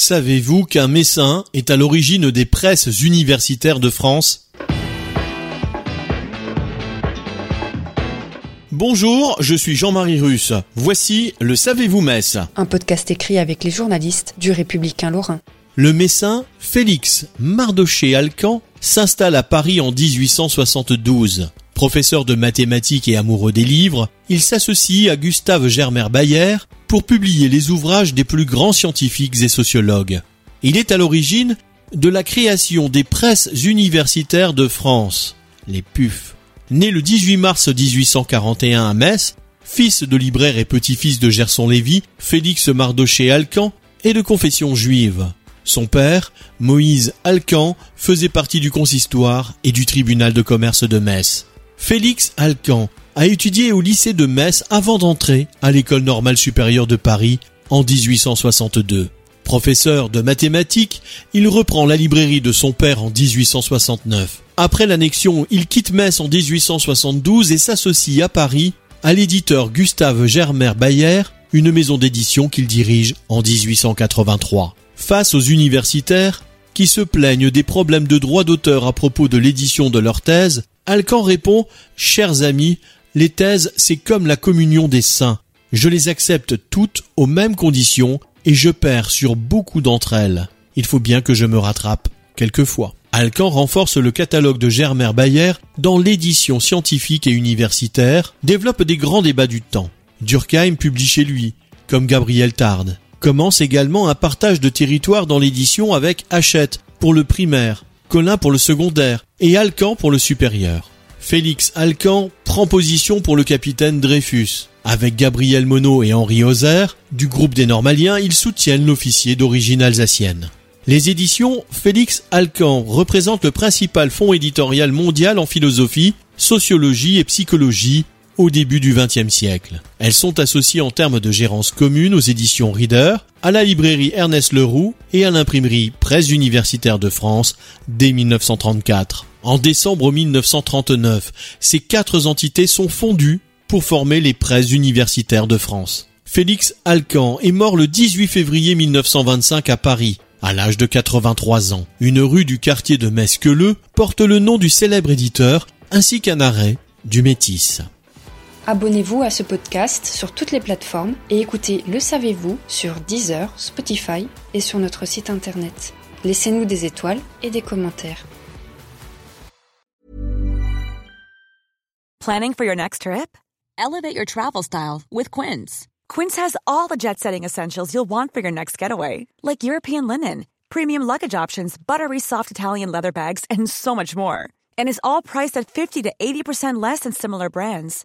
Savez-vous qu'un Messin est à l'origine des presses universitaires de France? Bonjour, je suis Jean-Marie Russe. Voici le Savez-vous Metz un podcast écrit avec les journalistes du Républicain Lorrain. Le Messin Félix Mardoché-Alcan s'installe à Paris en 1872. Professeur de mathématiques et amoureux des livres, il s'associe à Gustave Germer Bayer pour publier les ouvrages des plus grands scientifiques et sociologues. Il est à l'origine de la création des presses universitaires de France, les PUF. Né le 18 mars 1841 à Metz, fils de libraire et petit-fils de Gerson Lévy, Félix Mardoché-Alcan est de confession juive. Son père, Moïse Alcan, faisait partie du consistoire et du tribunal de commerce de Metz. Félix Alcan a étudié au lycée de Metz avant d'entrer à l'école normale supérieure de Paris en 1862. Professeur de mathématiques, il reprend la librairie de son père en 1869. Après l'annexion, il quitte Metz en 1872 et s'associe à Paris à l'éditeur Gustave Germer Bayer, une maison d'édition qu'il dirige en 1883. Face aux universitaires, qui se plaignent des problèmes de droit d'auteur à propos de l'édition de leurs thèses, Alcan répond Chers amis, les thèses, c'est comme la communion des saints. Je les accepte toutes aux mêmes conditions et je perds sur beaucoup d'entre elles. Il faut bien que je me rattrape, quelquefois. Alcan renforce le catalogue de Germer Bayer dans l'édition scientifique et universitaire, développe des grands débats du temps. Durkheim publie chez lui, comme Gabriel Tarde. Commence également un partage de territoire dans l'édition avec Hachette pour le primaire, Colin pour le secondaire et Alcan pour le supérieur. Félix Alcan prend position pour le capitaine Dreyfus. Avec Gabriel Monod et Henri Ozer, du groupe des Normaliens, ils soutiennent l'officier d'origine alsacienne. Les éditions Félix Alcan représentent le principal fonds éditorial mondial en philosophie, sociologie et psychologie au début du XXe siècle. Elles sont associées en termes de gérance commune aux éditions Reader, à la librairie Ernest Leroux et à l'imprimerie Presse universitaire de France dès 1934. En décembre 1939, ces quatre entités sont fondues pour former les presses universitaires de France. Félix Alcan est mort le 18 février 1925 à Paris, à l'âge de 83 ans. Une rue du quartier de Mesqueleux porte le nom du célèbre éditeur ainsi qu'un arrêt du Métis. Abonnez-vous à ce podcast sur toutes les plateformes et écoutez Le Savez-vous sur Deezer, Spotify et sur notre site internet. Laissez-nous des étoiles et des commentaires. Planning for your next trip? Elevate your travel style with Quince. Quince has all the jet setting essentials you'll want for your next getaway, like European linen, premium luggage options, buttery soft Italian leather bags, and so much more. And is all priced at 50 to 80% less than similar brands.